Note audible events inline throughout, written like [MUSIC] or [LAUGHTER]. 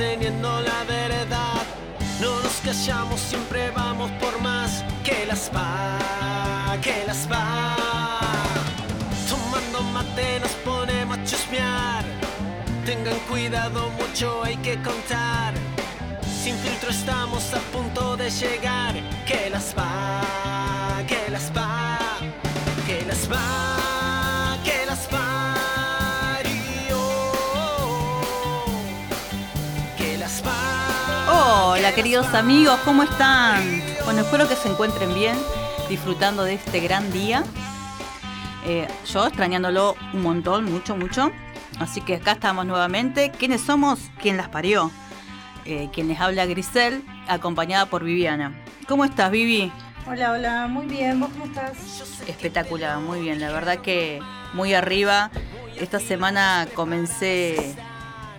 sosteniendo la verdad. No nos callamos, siempre vamos por más que las va, que las va. Tomando mate nos ponemos a chusmear. Tengan cuidado, mucho hay que contar. Sin filtro estamos a punto de llegar. Que las va, que las va, que las va, Hola queridos amigos, ¿cómo están? Bueno, espero que se encuentren bien, disfrutando de este gran día. Eh, yo extrañándolo un montón, mucho, mucho. Así que acá estamos nuevamente. ¿Quiénes somos? ¿Quién las parió? Eh, quien les habla Grisel, acompañada por Viviana. ¿Cómo estás, Vivi? Hola, hola, muy bien, ¿vos cómo estás? Espectacular, muy bien. La verdad que muy arriba. Esta semana comencé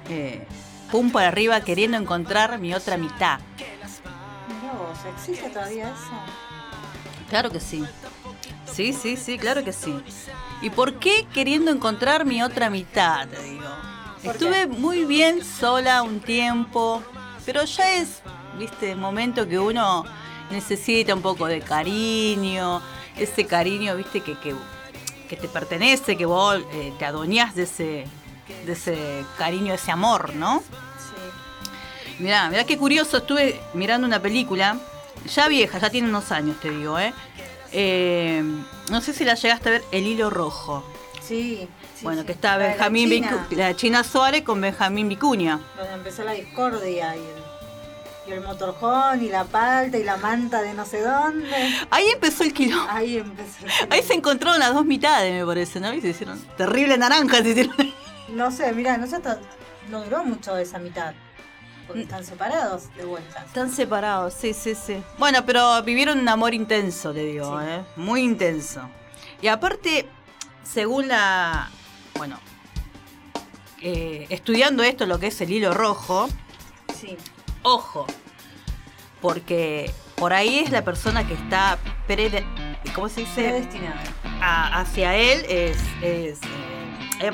eh, pum para arriba queriendo encontrar mi otra mitad. Mirá vos, ¿existe todavía eso? Claro que sí. Sí, sí, sí, claro que sí. ¿Y por qué queriendo encontrar mi otra mitad, te digo? ¿Por Estuve muy bien sola un tiempo, pero ya es, viste, momento que uno necesita un poco de cariño, ese cariño, viste, que, que, que te pertenece, que vos eh, te adueñás de ese, de ese cariño, ese amor, ¿no? Sí. Mirá, mirá qué curioso, estuve mirando una película, ya vieja, ya tiene unos años, te digo, ¿eh? Eh, no sé si la llegaste a ver, El Hilo Rojo. Sí. sí, bueno, sí. que está La de la Benjamín China, Vicu- la China Suárez con Benjamín Vicuña. Donde empezó la discordia y el, y el motorjón y la palta y la manta de no sé dónde. Ahí empezó el quilombo. Ahí empezó. Ahí se encontraron las dos mitades, me parece, ¿no? Y se hicieron terrible naranja, se hicieron. No sé, mira, nosotros no duró mucho esa mitad. Mm. Porque están separados de vuelta. Están separados, sí, sí, sí. Bueno, pero vivieron un amor intenso, te digo, Sí. ¿eh? Muy intenso. Y aparte, según la. Bueno. eh, estudiando esto, lo que es el hilo rojo, Sí. ojo. Porque por ahí es la persona que está. prede- ¿Cómo se dice? Predestinado. a- hacia él es. es, eh,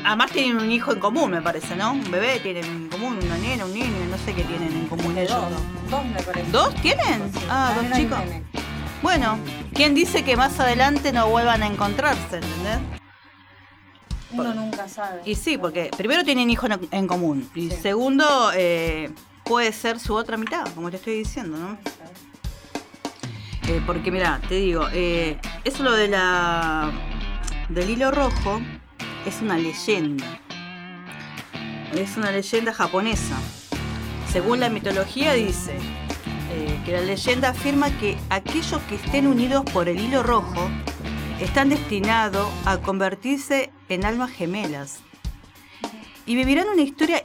además tienen un hijo en común, me parece, ¿no? Un bebé tienen en común, una nena, un niño, no sé qué tienen en común ellos. Dos, dos me parece. ¿Dos tienen? Sí, Ah, dos chicos. Bueno, ¿quién dice que más adelante no vuelvan a encontrarse, ¿entendés? Uno nunca sabe. Y sí, porque primero tienen hijos en, en común y Sí. segundo eh, puede ser su otra mitad, como te estoy diciendo, ¿no? Eh, porque mira, te digo, eh, eso lo de la del hilo rojo es una leyenda. Es una leyenda japonesa. Según la mitología dice eh, que la leyenda afirma que aquellos que estén unidos por el hilo rojo están destinados a convertirse en almas gemelas. Y vivirán una historia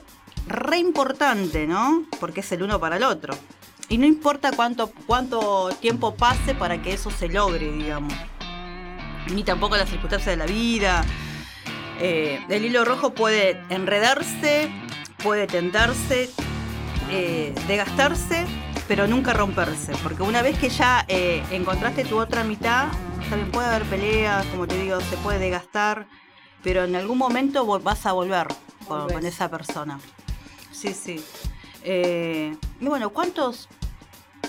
re importante, ¿no? Porque es el uno para el otro. Y no importa cuánto, cuánto tiempo pase para que eso se logre, digamos. Ni tampoco las circunstancias de la vida. Eh, el hilo rojo puede enredarse, puede tentarse, eh, desgastarse, pero nunca romperse. Porque una vez que ya eh, encontraste tu otra mitad, también puede haber peleas, como te digo, se puede desgastar, pero en algún momento vas a volver con, esa persona. Sí, sí. Eh, y bueno, ¿cuántos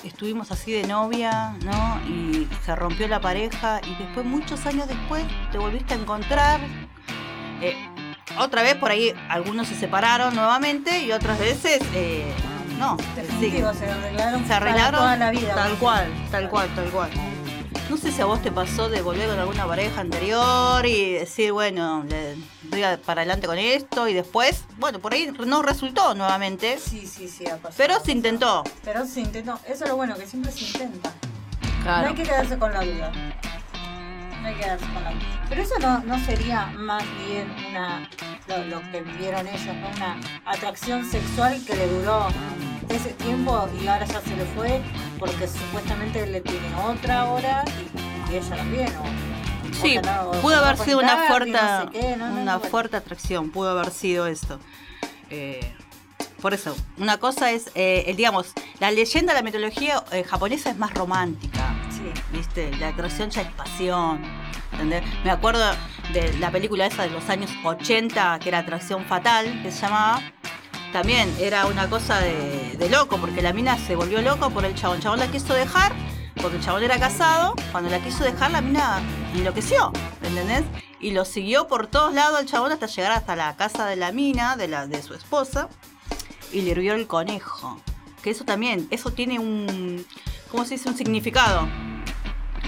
estuvimos así de novia, ¿no? Y se rompió la pareja y después, muchos años después, te volviste a encontrar. Eh, otra vez por ahí algunos se separaron nuevamente y otras veces eh, no. Definitivo, se arreglaron, Se arreglaron toda la vida. tal cual, tal cual, tal cual. No sé si a vos te pasó de volver con alguna pareja anterior y decir, bueno, le doy a- para adelante con esto y después, bueno, por ahí no resultó nuevamente, Sí, sí, sí, ha pasado. pero se intentó. Pero se intentó. Eso es lo bueno, que siempre se intenta. No hay que quedarse con la duda. No hay que quedarse con la. Pero eso no, no sería más bien una lo, lo que vivieron ellos, ¿no? una atracción sexual que le duró ese tiempo y ahora ya se le fue porque supuestamente le tiene otra ahora y, y ella también. O, Sí, otra, o pudo haber sido una fuerte, Gaby, no sé qué, no, no, una fuerte atracción, pudo haber sido esto. Eh, por eso, una cosa es, eh, el- digamos, la leyenda, la mitología eh, japonesa es más romántica, ¿viste? La atracción ya es pasión, ¿entendés? Me acuerdo de la película esa de los años 80, que era Atracción Fatal, que se llamaba, también era una cosa de, de loco, porque la mina se volvió loco por el chabón. El chabón la quiso dejar, porque el chabón era casado. Cuando la quiso dejar, la mina enloqueció, ¿entendés? Y lo siguió por todos lados el chabón hasta llegar hasta la casa de la mina, de, la, de su esposa, y le hirvió el conejo. Que eso también, eso tiene un, ¿cómo se dice? Un significado.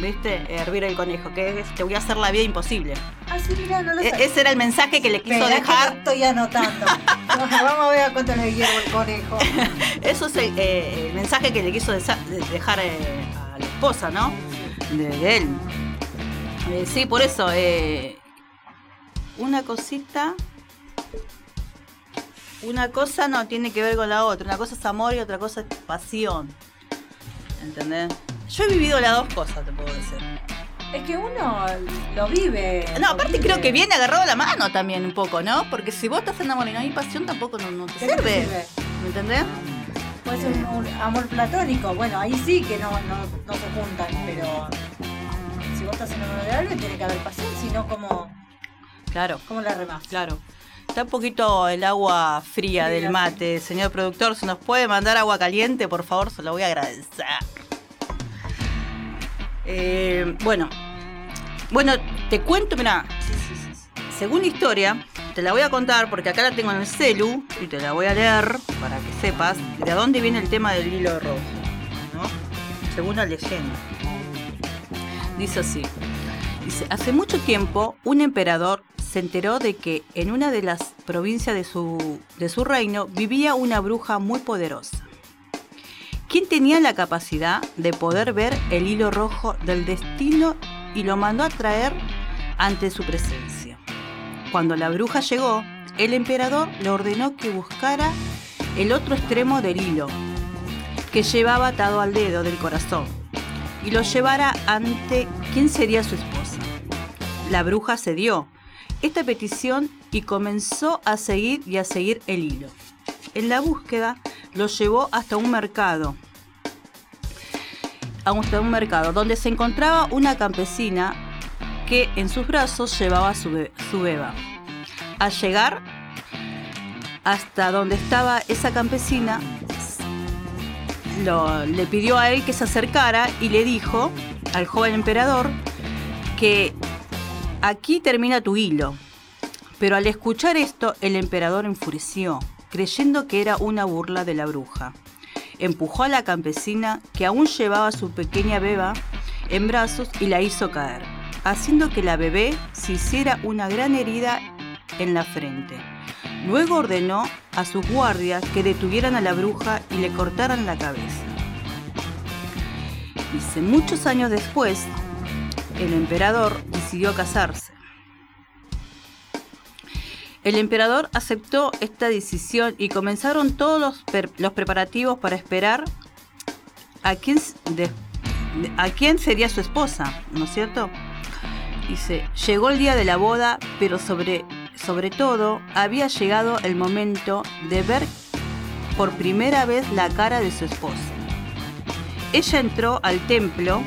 ¿Viste? Hervir el conejo, que es, te voy a hacer la vida imposible. Ah, sí, mira, no lo E- ese era el mensaje que le quiso dejar. estoy anotando. Vamos a ver a cuánto le hiervo el conejo. [LAUGHS] Eso es el, eh, el mensaje que le quiso dejar eh, a la esposa, ¿no? De, de él. Eh, sí, por eso. eh, una cosita. Una cosa no tiene que ver con la otra. Una cosa es amor y otra cosa es pasión. ¿Entendés? Yo he vivido las dos cosas, te puedo decir. Es que uno lo vive. No, lo aparte vive. creo que viene agarrado de la mano también un poco, ¿no? Porque si vos estás enamorado y no hay pasión, tampoco no, no te ¿De qué te sirve. sirve? ¿Me entendés? Puede ser un, un amor platónico. Bueno, ahí sí que no, no, no se juntan, pero si vos estás enamorado de alguien, tiene que haber pasión, si no, ¿cómo, Claro. cómo la remás? Claro. Está un poquito el agua fría Fría, del mate. Señor productor, si nos puede mandar agua caliente, por favor, se lo voy a agradecer. Eh, bueno. Bueno, te cuento, mira. Según la historia, te la voy a contar porque acá la tengo en el celu y te la voy a leer para que sepas de dónde viene el tema del hilo rojo. ¿no? Según la leyenda. Dice así. Hace mucho tiempo un emperador se enteró de que en una de las provincias de su, de su reino vivía una bruja muy poderosa, quien tenía la capacidad de poder ver el hilo rojo del destino y lo mandó a traer ante su presencia. Cuando la bruja llegó, el emperador le ordenó que buscara el otro extremo del hilo, que llevaba atado al dedo del corazón, y lo llevara ante quien sería su esposa. La bruja cedió esta petición y comenzó a seguir y a seguir el hilo. En la búsqueda lo llevó hasta un mercado, hasta un mercado donde se encontraba una campesina que en sus brazos llevaba su, su beba. Al llegar hasta donde estaba esa campesina, le pidió a él que se acercara y le dijo al joven emperador que aquí termina tu hilo. Pero al escuchar esto, el emperador enfureció, creyendo que era una burla de la bruja. Empujó a la campesina, que aún llevaba a su pequeña beba en brazos, y la hizo caer, haciendo que la bebé se hiciera una gran herida en la frente. Luego ordenó a sus guardias que detuvieran a la bruja y le cortaran la cabeza. Dice, muchos años después, el emperador decidió casarse. El emperador aceptó esta decisión y comenzaron todos los, los preparativos para esperar a quién, a quién sería su esposa, ¿no es cierto? Dice, llegó el día de la boda, pero sobre, sobre todo había llegado el momento de ver por primera vez la cara de su esposa. Ella entró al templo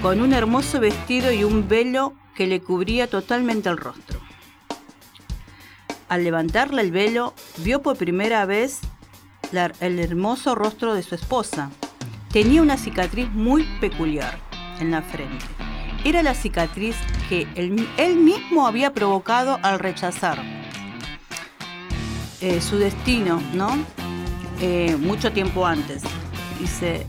con un hermoso vestido y un velo que le cubría totalmente el rostro. Al levantarle el velo, vio por primera vez el hermoso rostro de su esposa. Tenía una cicatriz muy peculiar en la frente. Era la cicatriz que él, él mismo había provocado al rechazar eh, su destino, ¿no? Eh, mucho tiempo antes. Dice,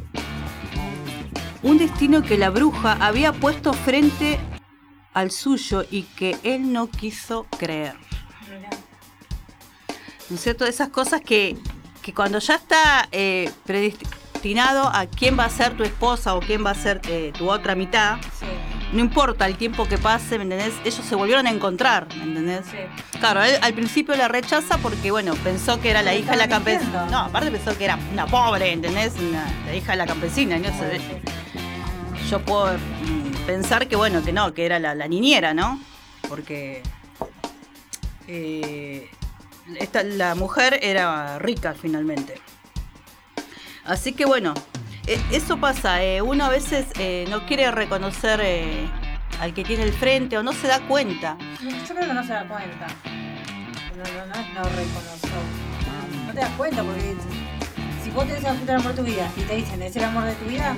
un destino que la bruja había puesto frente al suyo y que él no quiso creer. ¿No es cierto? Esas cosas que, que cuando ya está eh, predestinado a quién va a ser tu esposa o quién va a ser eh, tu otra mitad, Sí, no importa el tiempo que pase, ¿me entendés? Ellos se volvieron a encontrar, ¿me entendés? sí. Claro, él al principio la rechaza porque, bueno, pensó que era la hija de la campesina. No, aparte pensó que era una pobre, ¿entendés? Una- la hija de la campesina. ¿no? Sé. Yo puedo mm, pensar que, bueno, que no, que era la, la niñera, ¿no? Porque eh, esta, la mujer era rica finalmente. Así que, bueno, e- eso pasa. eh, uno a veces eh, no quiere reconocer eh, al que tiene el frente o no se da cuenta. Yo creo que no se da cuenta. No, no, no es no te das cuenta porque si vos tenés el amor de tu vida y te dicen es el amor de tu vida,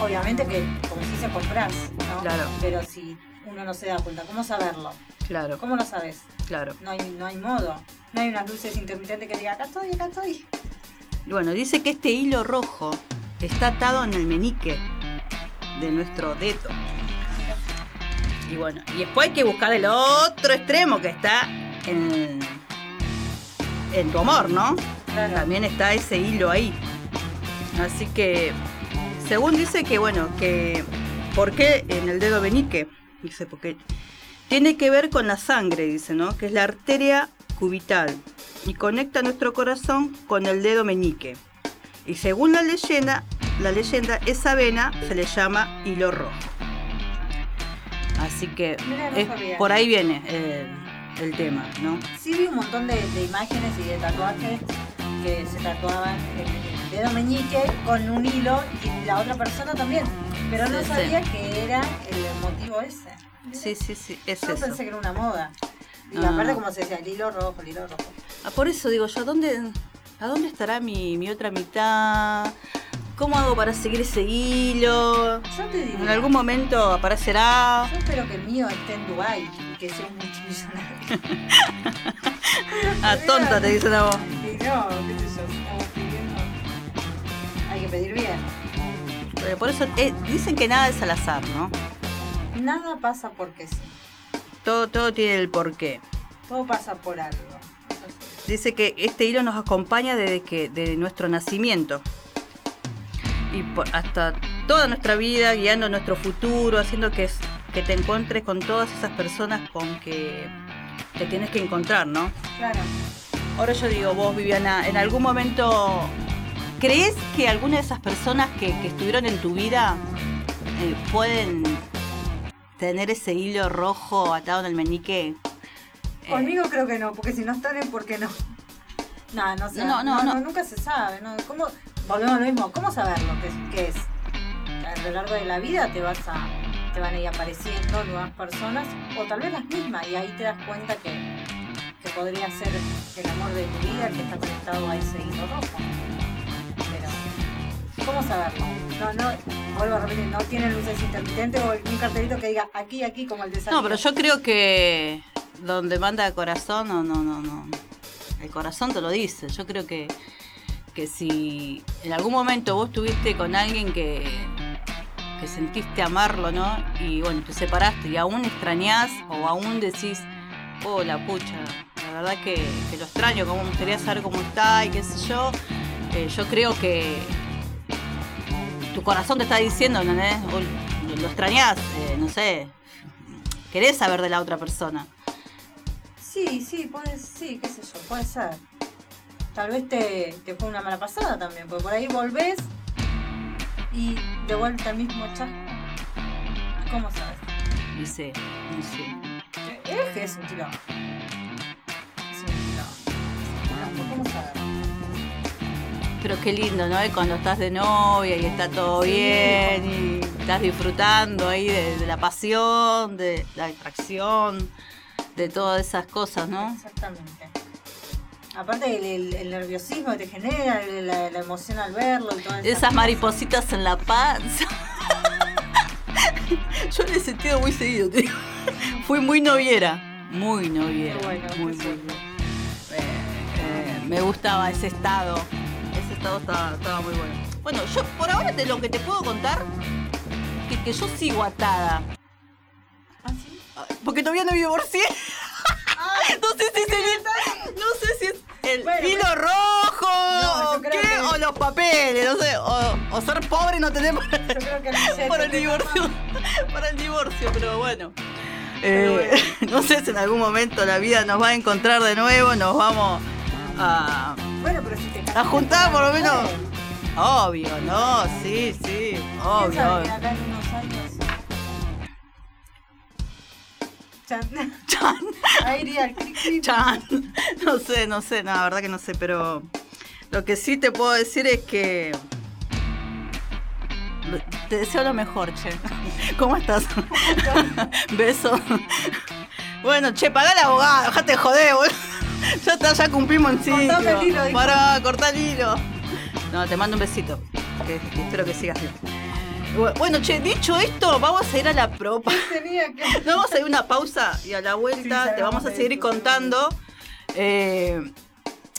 obviamente que como si se compras, ¿no? Claro. Pero si uno no se da cuenta, ¿cómo saberlo? Claro, ¿Cómo lo sabes? claro. No hay, no hay modo. No hay unas luces intermitentes que digan acá estoy, acá estoy. Bueno, dice que este hilo rojo está atado en el menique de nuestro dedo. Y bueno, y después hay que buscar el otro extremo que está en, en tu amor, ¿no? Claro. También está ese hilo ahí. Así que, según dice que, bueno, que, ¿por qué en el dedo menique? Dice, porque tiene que ver con la sangre, dice, ¿no? Que es la arteria cubital y conecta nuestro corazón con el dedo meñique. Y según la leyenda, la leyenda, esa vena se le llama hilo rojo. Así que Mira, no es- por ahí viene el, el tema, ¿no? Sí vi un montón de, de imágenes y de tatuajes que se tatuaban el dedo meñique con un hilo y la otra persona también. Pero no Sí, sí. sabía que era el motivo ese. Sí, sí, sí, es Yo eso. pensé que era una moda. Y Ah. aparte como se decía, el hilo rojo, el hilo rojo. Ah, por eso digo yo, ¿a dónde, a dónde estará mi, mi otra mitad? ¿Cómo hago para seguir ese hilo? Yo te diría, En algún momento aparecerá. yo espero que el mío esté en Dubai y que sea un multimillonario. [LAUGHS] Ah, tonta, te dicen a vos. Y no, qué sé yo. Hay que pedir bien. Eh, Por eso eh, dicen que nada es al azar, ¿no? Nada pasa porque sí. Todo, todo tiene el porqué. Todo pasa por algo. Dice que este hilo nos acompaña desde que de nuestro nacimiento y por- hasta toda nuestra vida, guiando nuestro futuro, haciendo que, que te encuentres con todas esas personas con que te tienes que encontrar, ¿no? Claro. Ahora yo digo, vos, Viviana, ¿en algún momento crees que alguna de esas personas que, que estuvieron en tu vida eh, pueden tener ese hilo rojo atado en el meñique? Eh, Conmigo creo que no, porque si no están es porque no. No, no sé. No, no, no. nunca se sabe. ¿no? ¿Cómo, volvemos a lo mismo. ¿Cómo saberlo qué es? qué es? A lo largo de la vida te vas a te van a ir apareciendo nuevas personas o tal vez las mismas y ahí te das cuenta que, que podría ser el amor de tu vida el que está conectado a ese hilo rojo. ¿Cómo saberlo? No, no, vuelvo a repetir, no tiene luces intermitentes o un cartelito que diga aquí, aquí, como el de No, pero yo creo que donde manda el corazón, no, no, no, no. El corazón te lo dice. Yo creo que, que si en algún momento vos estuviste con alguien que, que sentiste amarlo, ¿no? Y bueno, te separaste y aún extrañás o aún decís, oh, la pucha, la verdad que, que lo extraño, como me gustaría saber cómo está y qué sé yo. Eh, yo creo que tu corazón te está diciendo, ¿entendés? O lo, extrañás, eh, no sé, querés saber de la otra persona. Sí, sí, puede, sí, qué sé yo, puede ser. Tal vez te, te fue una mala pasada también, porque por ahí volvés y de vuelta al mismo chasco. ¿Cómo sabes? Y sí, y sí. Es que es un tiro. Es un. ¿Cómo sabes? Pero qué lindo, ¿no? Y cuando estás de novia y está todo Sí. bien y estás disfrutando ahí de, de la pasión, de la atracción, de todas esas cosas, ¿no? Exactamente. Aparte el, el- el nerviosismo que te genera, el- la, la emoción al verlo y todas Esas maripositas en la panza. [LAUGHS] Yo en ese sentido muy seguido, te digo. Fui muy noviera. Muy noviera. Qué bueno, muy, muy. Eh, eh, me gustaba ese estado. Estaba, estaba muy bueno. Bueno, yo por ahora de lo que te puedo contar, que, que yo sigo atada. ¿Ah, sí? Porque todavía no me divorcié. [LAUGHS] no sé si es el, no sé si es el Bueno, hilo rojo No, qué, que- o los papeles, no sé, o, o ser pobre y no tener para, Yo creo que billete [LAUGHS] para el divorcio, [LAUGHS] para el divorcio, pero bueno. Eh, no sé si en algún momento la vida nos va a encontrar de nuevo, nos vamos a, Bueno, pero si te a casaste juntar por lo menos. Obvio, no, sí, sí, ¿Quién obvio, sabe que obvio. acá en unos años... Chan. [LAUGHS] Chan. Ahí iría el clic, clic. Chan. No sé, no sé, no, la verdad que no sé, pero lo que sí te puedo decir es que te deseo lo mejor, che. [LAUGHS] ¿Cómo estás? [LAUGHS] Beso. Bueno, che, pagá al abogado, dejate de joder, boludo. [LAUGHS] Ya está, ya cumplimos el ciclo. Cortame el hilo. Pará, cortá el hilo. No, te mando un besito. Que- que espero que sigas bien. Bu- Bueno, che, dicho esto, vamos a ir a la propa. Tenía que. [LAUGHS] No, vamos a ir a una pausa y a la vuelta Sí, te vamos a seguir contando eh,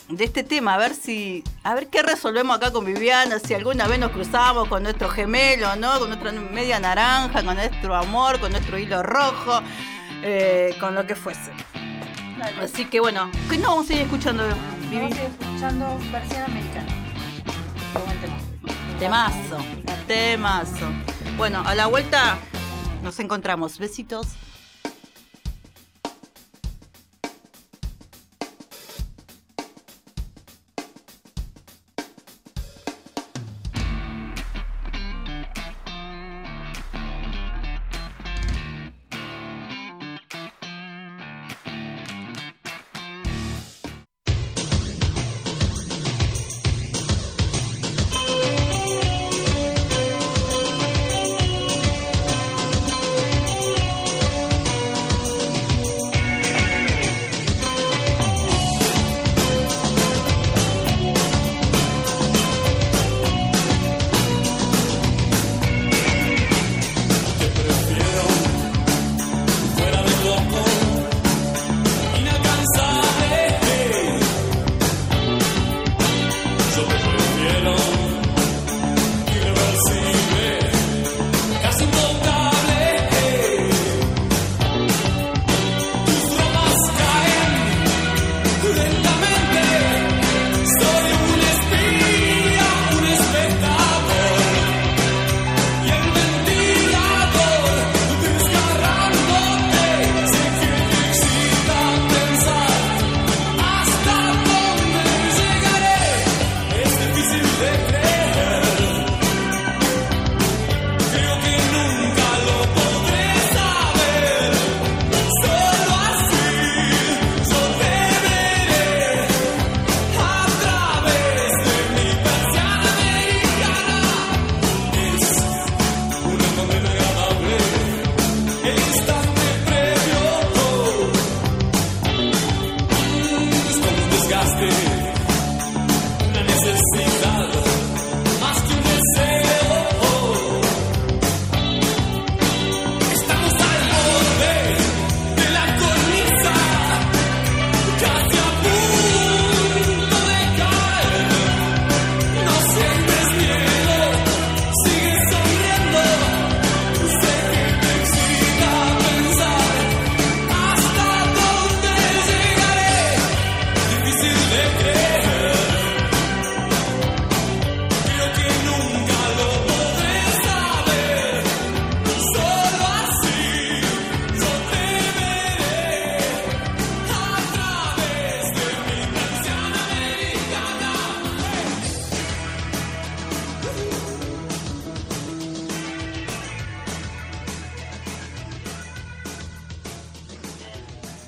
de este tema, a ver si, a ver qué resolvemos acá con Viviana, si alguna vez nos cruzamos con nuestro gemelo, ¿no? Con nuestra media naranja, con nuestro amor, con nuestro hilo rojo, eh, con lo que fuese. Dale. Así que bueno, ¿qué no vamos a ir escuchando, Vivi? Vamos a ir escuchando versión americana. Temazo, temazo. Bueno, a la vuelta nos encontramos. Besitos.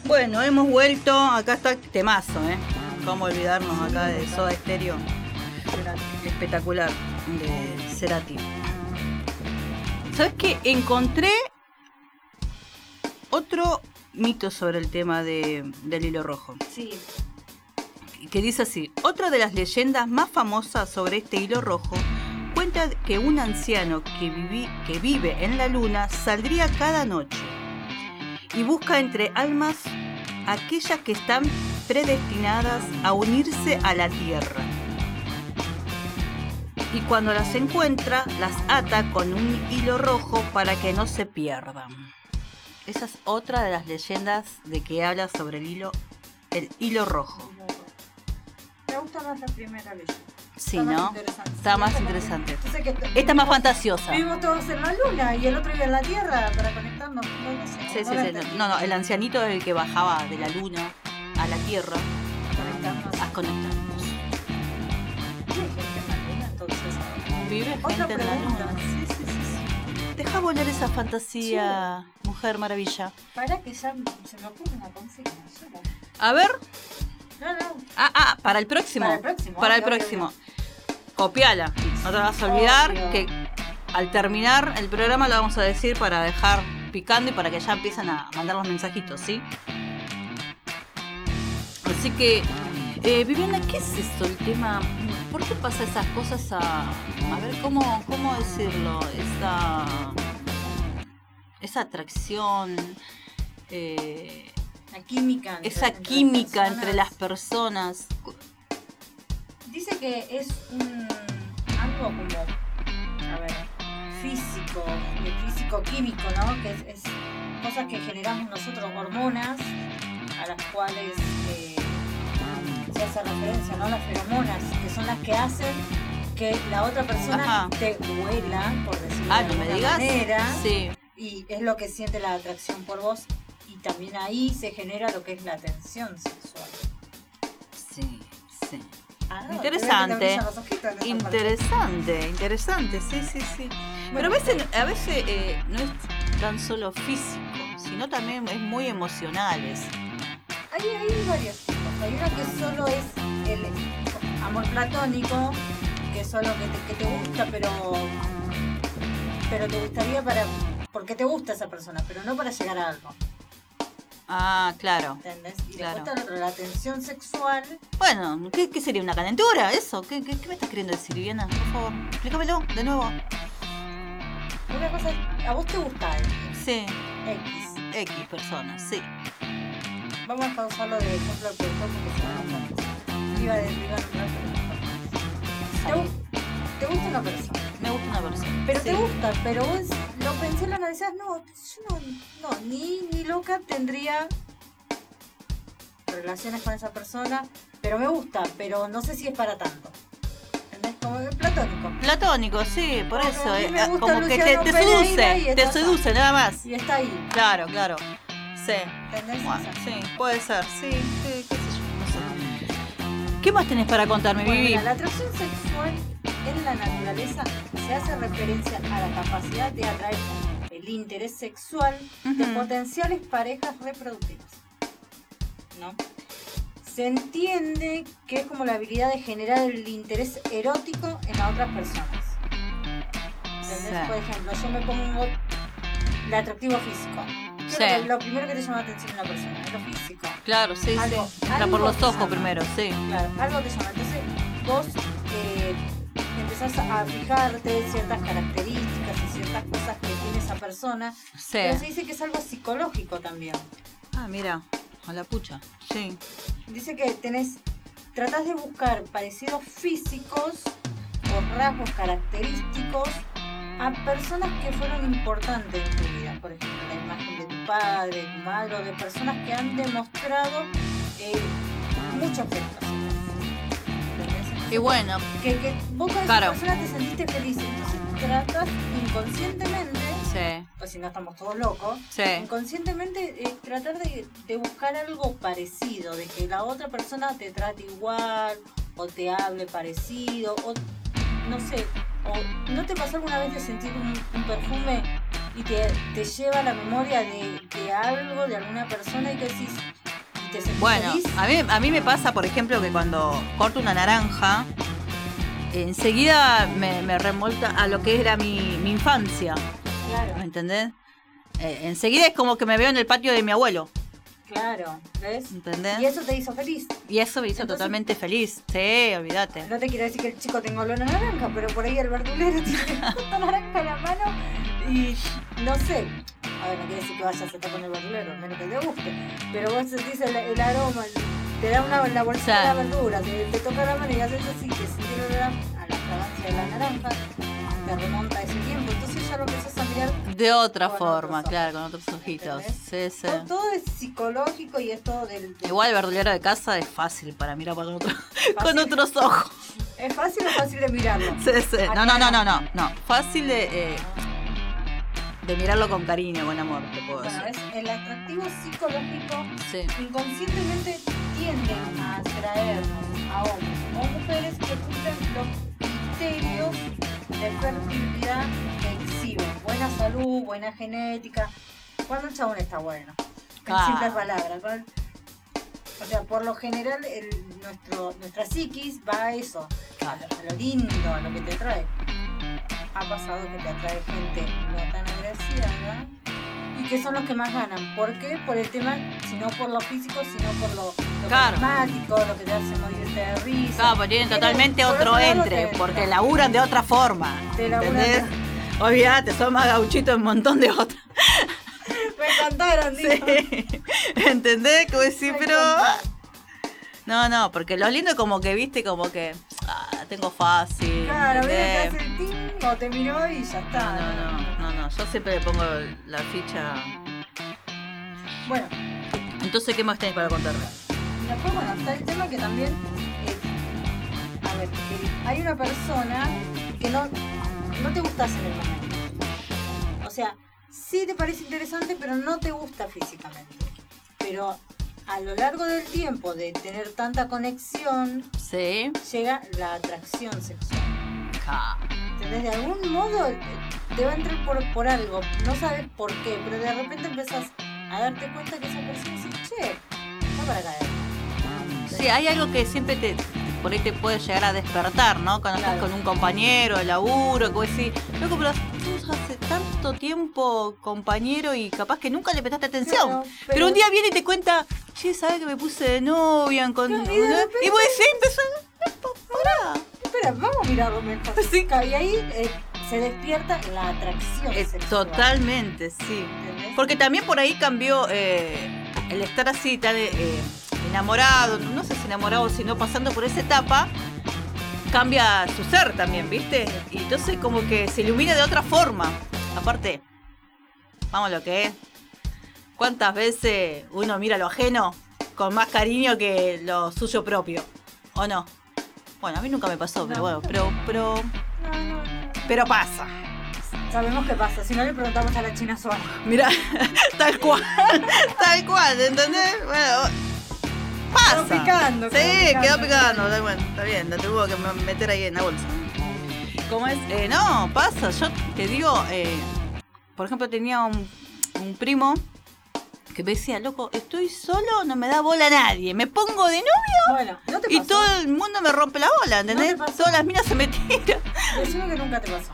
Bueno, hemos vuelto. Acá está temazo, ¿eh? Cómo olvidarnos acá de Soda Stereo. Espectacular. De Cerati. ¿Sabes qué? Encontré otro mito sobre el tema de- del hilo rojo. Sí. que dice así, otra de las leyendas más famosas sobre este hilo rojo cuenta que un anciano que, que vive en la luna saldría cada noche y busca entre almas aquellas que están predestinadas a unirse a la tierra. Y cuando las encuentra, las ata con un hilo rojo para que no se pierdan. Esa es otra de las leyendas de que habla sobre el hilo, el hilo rojo. Me gusta más la primera leyenda. Sí, Está más ¿no? Está más interesante. Entonces, que Esta es más fantasiosa. Vivimos todos en la luna y el otro vive en la tierra para conectarnos. No, sé, Sí, sí, no sí. entendí. No, no, el ancianito es el que bajaba de la luna a la tierra Conectarnos. a conectarnos. ¿Vive gente en la luna entonces? Vive Otra gente en la pregunta. luna. Sí, sí, sí, sí. Deja volar esa fantasía, mujer maravilla. Para que ya se me ocurre una consigna. A ver. No, no. Ah, ah, para el próximo. Para el próximo, Para el próximo. Copiala. No te vas a olvidar Obvio. que al terminar el programa lo vamos a decir para dejar picando y para que ya empiecen a mandar los mensajitos, ¿sí? Así que, eh, Viviana, ¿qué es esto el tema? ¿Por qué pasa esas cosas a... A ver, ¿cómo, cómo decirlo? Esa... Esa atracción... eh, La química. entre- esa entre las química entre las personas. Dice que es un algo como, a ver, físico, físico-químico, ¿no? Que es, es cosas que generamos nosotros, hormonas, a las cuales eh, se hace referencia, ¿no? Las feromonas, que son las que hacen que la otra persona Ajá. te huela, por decirlo Ah, de no me digas. manera, Sí. y es lo que siente la atracción por vos, también ahí se genera lo que es la tensión sexual. Sí, sí. Ah, te Interesante. Interesante, interesante, sí, sí, sí. Pero a veces, a veces eh, no es tan solo físico, sino también es muy emocional. es- Hay, hay varios tipos. Hay uno que solo es el amor platónico, que es solo que te, que te gusta, pero pero te gustaría para porque te gusta esa persona, pero no para llegar a algo, Ah, claro. ¿entendés? Y Claro. después está la, tensión sexual. Bueno, ¿qué, qué sería? ¿Una calentura? ¿Eso? ¿Qué, qué, qué me estás queriendo decir, Viviana? Por favor, explícamelo de nuevo. Una cosa es, a vos te gusta Sí, X. X personas, sí. Vamos a usarlo de ejemplo porque se. Iba a decir, te, te gusta una persona. Me gusta una persona. Pero sí. te gusta, pero vos lo pensé, lo analizás, no, yo no, no, ni, ni loca tendría relaciones con esa persona, pero me gusta, pero no sé si es para tanto. ¿Entendés? Como platónico. Platónico, sí, por Como eso. eh, como que te, seduce, te seduce, nada más. Y está ahí. Claro, claro. Sí. ¿Entendés? Bueno, sí, puede ser, sí, sí, qué sé yo, no sé. ¿Qué más tenés para contarme, Bueno, Vivi? mira, la atracción sexual en la naturaleza se hace referencia a la capacidad de atraer el interés sexual de potenciales parejas reproductivas. ¿No? Se entiende que es como la habilidad de generar el interés erótico en las otras personas. ¿Entendés? Sí. Por ejemplo, yo me pongo el atractivo físico. ¿Qué Sí. es lo, primero que te llama la atención en una persona? Es lo físico. Claro, sí, Algo- sí. Entra por los ojos llama. primero, sí. Claro, algo te llama. Entonces vos eh, empezás a fijarte ciertas características y ciertas cosas que tiene esa persona. Pero se Sí. dice que es algo psicológico también. Ah, mira, a la pucha. Sí. Dice que tenés, tratás de buscar parecidos físicos o rasgos característicos a personas que fueron importantes en tu vida. Por ejemplo, la imagen de tu padre, de tu madre, o de personas que han demostrado eh, mucho afecto. Y bueno, que, que vos con Claro. esa persona te sentiste feliz, entonces tratas inconscientemente, sí, pues si no estamos todos locos, sí. inconscientemente eh, tratar de, de buscar algo parecido, de que la otra persona te trate igual, o te hable parecido, o no sé, o no te pasó alguna vez de sentir un, un perfume y te, te lleva a la memoria de, de algo, de alguna persona y que decís, te sentís Bueno, feliz. a mí, a mí me pasa, por ejemplo, que cuando corto una naranja, enseguida me, me remonta a lo que era mi, mi infancia, Claro, ¿me entendés? Eh, enseguida es como que me veo en el patio de mi abuelo, claro, ¿ves? ¿entendés? Y eso te hizo feliz. Y eso me hizo Entonces- totalmente feliz. Sí, olvídate. No te quiero decir que el chico tenga olor a naranja, pero por ahí el verdulero tiene [LAUGHS] justo naranja en la mano y no sé. A ver, no quiere decir que vayas a estar con el verdulero, menos que te guste. Pero vos sentís el, el aroma, el- te da una la bolsita de la verdura, te, te toca la mano y haces así, te sentís el olor a, la fragancia de la naranja, te remonta a ese tiempo. Entonces ya lo empezás a mirar. De otra forma, claro, con otros ojitos. Sí, sí. Todo, todo es psicológico y es todo del. del- Igual el verdulero de casa es fácil para mirar con, otro- [LAUGHS] con otros ojos. ¿Es fácil o fácil de mirarlo? Sí, sí. No, no, no, no, no, no. Fácil de, eh, de mirarlo con cariño, con amor, te puedo Bueno, decir. es el atractivo psicológico Sí. inconscientemente tienden a atraernos a hombres o mujeres que cumplen los criterios de fertilidad que exhiben. Buena salud, buena genética. Cuando el chabón está bueno. En Ah. simples palabras. con- O sea, por lo general el, nuestro, nuestra psiquis va a eso, a lo, a lo lindo, a lo que te atrae. Ha pasado que te atrae gente no tan agresiva y que son los que más ganan. ¿Por qué? Por el tema, si no por lo físico, sino por lo, lo Claro. lo que te hace morirte de risa. Claro, porque tienen totalmente por otro entre, porque laburan de otra forma. Te laburan ¿Entendés? Olvídate, son más gauchitos un montón de otras. [LAUGHS] Me contaron, digo. Sí. [LAUGHS] ¿Entendés? Como decir, pero. contaron. No, no, porque lo lindo es como que, viste, como que. Ah, tengo fácil. Claro, que ¿entendés? hace el ting, o te miró y ya está. no, no, no, no, yo siempre le pongo la ficha. Bueno, Entonces, ¿qué más tenés para contarme? después, bueno, está el tema que también. eh, a ver, que hay una persona que no, no te gustas en el momento. O sea, sí te parece interesante, pero no te gusta físicamente. Pero a lo largo del tiempo de tener tanta conexión, Sí. llega la atracción sexual. Ja. ¿Entendés? De algún modo eh, te va a entrar por, por algo, no sabes por qué, pero de repente empezás a darte cuenta que esa persona dice, che, está para caer. Sí, hay algo que siempre te. Por ahí te puede llegar a despertar, ¿no? Cuando estás con un compañero de laburo, que vos decís, loco, pero hace tanto tiempo compañero y capaz que nunca le prestaste atención. Claro, pero... pero- un día viene y te cuenta, che, ¿sabes que me puse de novia? Con... Claro, y y, de repente- vos decís, empezó, "No, pará. Espera, vamos a mirarlo mejor. [LAUGHS] Sí. Y ahí eh, se despierta la atracción sexual. totalmente, sí. ¿entendés? Porque también por ahí cambió eh, el estar así tan eh, enamorado, no sé si enamorado, sino pasando por esa etapa, cambia su ser también, ¿viste? Y entonces como que se ilumina de otra forma. Aparte, vamos lo que es. ¿Cuántas veces uno mira lo ajeno con más cariño que lo suyo propio? ¿O no? Bueno, a mí nunca me pasó, pero No. bueno, pero, pero, pero pasa. Sabemos qué pasa, si no le preguntamos a la China Suárez. Mira, [LAUGHS] tal cual, [LAUGHS] tal cual, ¿entendés? Bueno, pasa. Quedó picando, Sí, quedó quedó picando. está bueno, está bien, la tuvo que me- meter ahí en la bolsa. ¿Cómo es? Eh, no, pasa, yo te digo, eh, por ejemplo, tenía un, un primo que me decía, loco, estoy solo, no me da bola a nadie, me pongo de novio Bueno, ¿no te y pasó? todo el mundo me rompe la bola, ¿entendés? ¿No? Todas las minas se me tiran. Decime que nunca te pasó.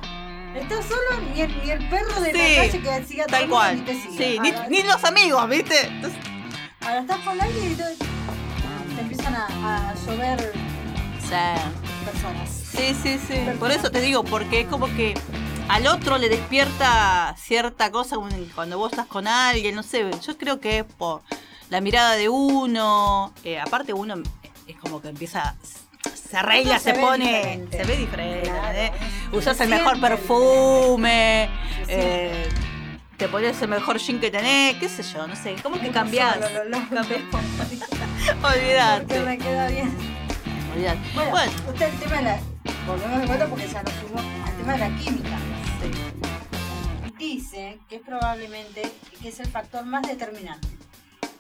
Estás solo, ni el, ni el perro de Sí, la calle que siga Tal todo cual. ni te sigue. Sí, ni, ni los amigos, ¿viste? Entonces, Ahora estás con alguien y te empiezan a, a llover sí. personas. Sí, sí, sí. Por eso te digo, porque es como que al otro le despierta cierta cosa cuando vos estás con alguien, no sé. Yo creo que es por la mirada de uno. eh, aparte, uno es como que empieza. Se arregla, se, pone. Se ve diferente. Claro. ¿eh? Se Usás el mejor perfume. Eh, te pones el mejor jean que tenés, qué sé yo, no sé. ¿Cómo que cambiás? [LAUGHS] Cambiás. [LAUGHS] Porque Olvídate. Olvídate. me queda bien. Olvídate. Bueno, Bueno, usted el tema de la. Volvemos de vuelta porque ya nos fuimos al tema de la química. Dice que es probablemente que es el factor más determinante.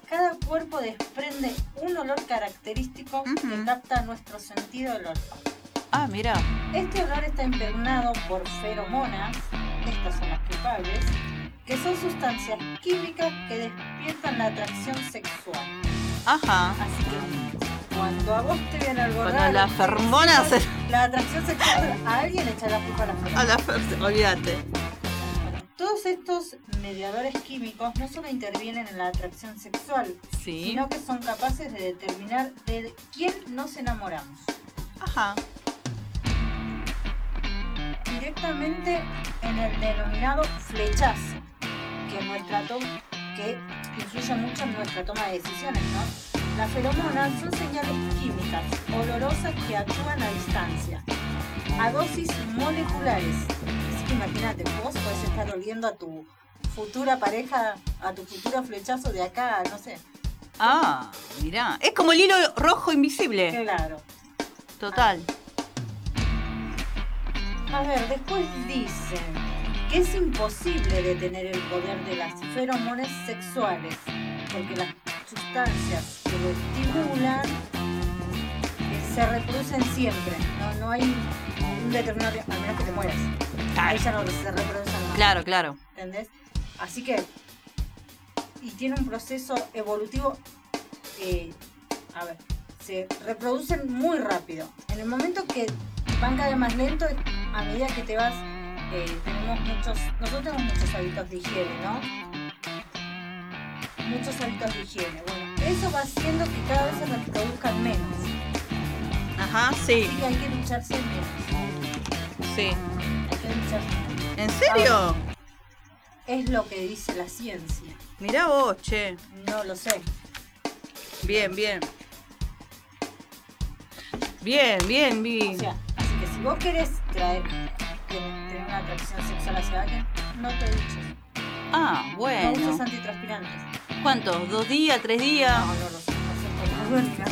Cada cuerpo desprende un olor característico que Ujú. capta nuestro sentido del olfato. ah, mira. Este olor está impregnado por feromonas, estas son las culpables, que son sustancias químicas que despiertan la atracción sexual. Ajá. Así que cuando a vos te ven algo Cuando raro, las se- La atracción sexual a alguien echa la culpa a las A feromonas. la fuerza, olvídate. Todos estos mediadores químicos no solo intervienen en la atracción sexual, Sí. sino que son capaces de determinar de quién nos enamoramos. Ajá. directamente en el denominado flechazo, que, nuestra to- que influye mucho en nuestra toma de decisiones. ¿no? Las feromonas son señales químicas olorosas que actúan a distancia, a dosis moleculares. Así que imagínate, vos podés estar oliendo a tu futura pareja, a tu futuro flechazo de acá, no sé. Ah, mirá. Es como el hilo rojo invisible. Claro. Total. A ver, después dicen es imposible detener el poder de las feromonas sexuales, porque las sustancias que lo estimulan eh, se reproducen siempre. No, no hay un determinado al menos que te mueras. Ya no se reproducen más. Claro, claro. ¿Entendés? Así que. Y tiene un proceso evolutivo. eh, a ver, se reproducen muy rápido. En el momento que van cada vez más lento, a medida que te vas. Eh, tenemos muchos. Nosotros tenemos muchos hábitos de higiene, ¿no? muchos hábitos de higiene. Bueno, eso va haciendo que cada vez se reproduzcan menos. Ajá, sí, que hay que lucharse menos. sí. Hay que lucharse menos. ¿En serio? Es lo que dice la ciencia. Mirá vos, che. No lo sé. Bien, bien. Bien, bien, vi. O sea, así que si vos querés traer, atracción sexual hacia no te duches. Ah, No bueno. uses antitranspirantes. ¿Cuántos? ¿Dos días? ¿Tres días? No, no. No.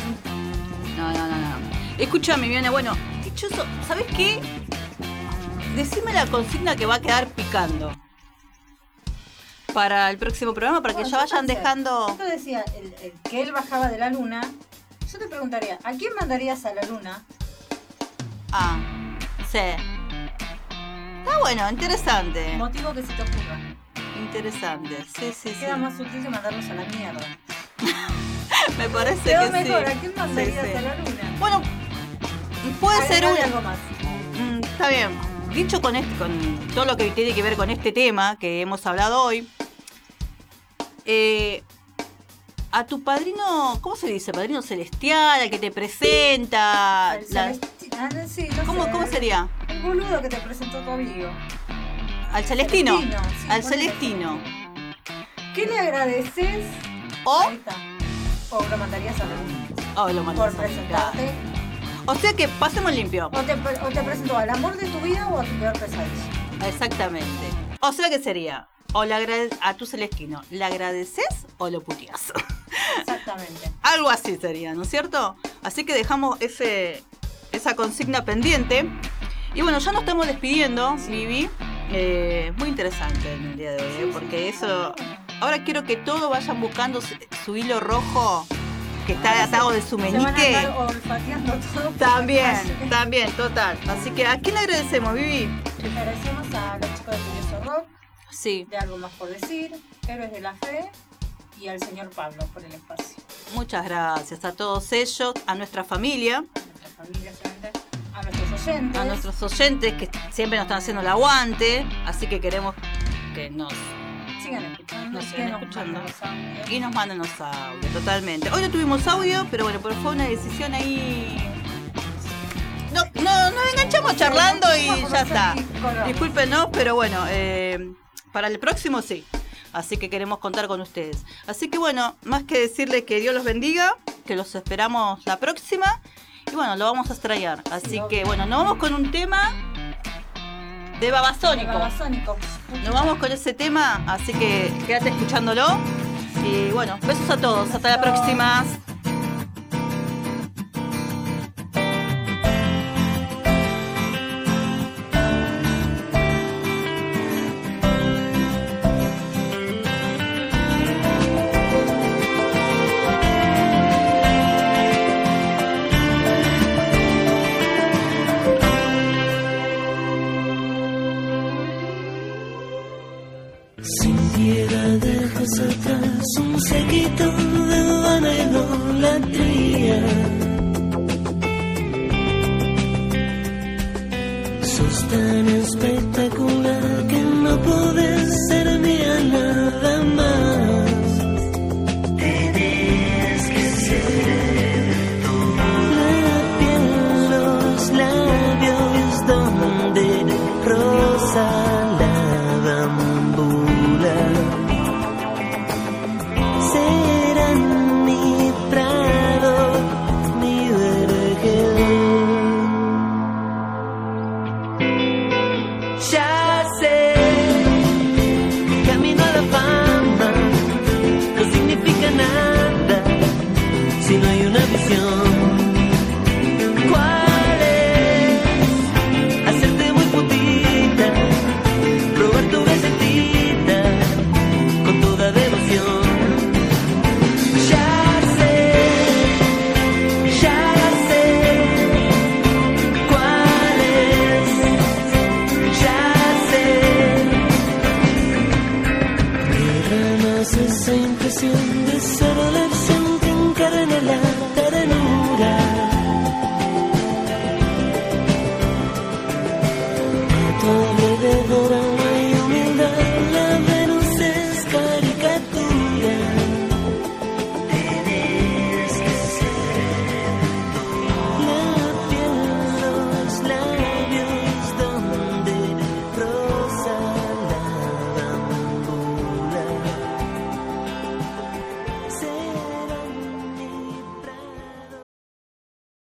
No, no, no, no. Escúchame, Viviana, bueno, dicho eso, ¿sabes qué? Decime la consigna que va a quedar picando. Para el próximo programa, para que ya vayan pensé, dejando. Yo te decía, el, el que él bajaba de la luna. Yo te preguntaría, ¿a quién mandarías a la luna? Ah, sí. Está bueno, interesante. Motivo que se te ocurra. Interesante. Sí, sí, sí. Queda más útil que mandarlos a la mierda. [LAUGHS] Me parece Quedó que mejor, sí. ¿a quién mandarías Sí, sí. a la luna? Bueno, puede ser Agregale un. algo más. Mm, está bien. Dicho con, este, con todo lo que tiene que ver con este tema que hemos hablado hoy, eh, a tu padrino, ¿cómo se dice? Padrino celestial, al que te presenta. La- celesti- ah, no, sí, no ¿Cómo, sé, ¿Cómo sería? Boludo que te presentó tu amigo. Al celestino. Celestino, sí, al celestino. ¿Qué le agradeces? O. O lo mandarías a la oh, lo mandas Por presentarte. O sea que pasemos limpio. O te, o te presentó al amor de tu vida o a tu peor pesadilla. Exactamente. O sea que sería, o le agrade- a tu celestino, ¿le agradeces o lo puteas? Exactamente. [LAUGHS] Algo así sería, ¿no es cierto? Así que dejamos ese, esa consigna pendiente. Y bueno, ya nos estamos despidiendo, Vivi. Eh, muy interesante en el día de hoy, ¿eh? Porque eso... Ahora quiero que todos vayan buscando su, su hilo rojo que está Ahora atado de su meñique. andar olfateando todo. También, [LAUGHS] también, total. Así que, ¿a quién le agradecemos, Vivi? Agradecemos a los chicos de Curioso Rock, Sí, de Algo Más por Decir, Héroes de la Fe y al señor Pablo por el espacio. muchas gracias a todos ellos, a nuestra familia. A nuestra familia, a nuestros oyentes. a nuestros oyentes que siempre nos están haciendo el aguante, así que queremos que nos Sigan escuchando. Nos sigan y nos manden los audios, totalmente. Hoy no tuvimos audio, pero bueno, pero fue una decisión ahí. No, no, nos enganchamos charlando y ya está. Discúlpenos, pero bueno, eh, para el próximo sí. Así que queremos contar con ustedes. Así que bueno, más que decirles que Dios los bendiga, que los esperamos la próxima. Y bueno, lo vamos a extrañar. Así Sí, que obvio. bueno, nos vamos con un tema de Babasónico. Babasónico. Nos vamos con ese tema, así que quédate escuchándolo. Y bueno, besos a todos. Hasta la próxima.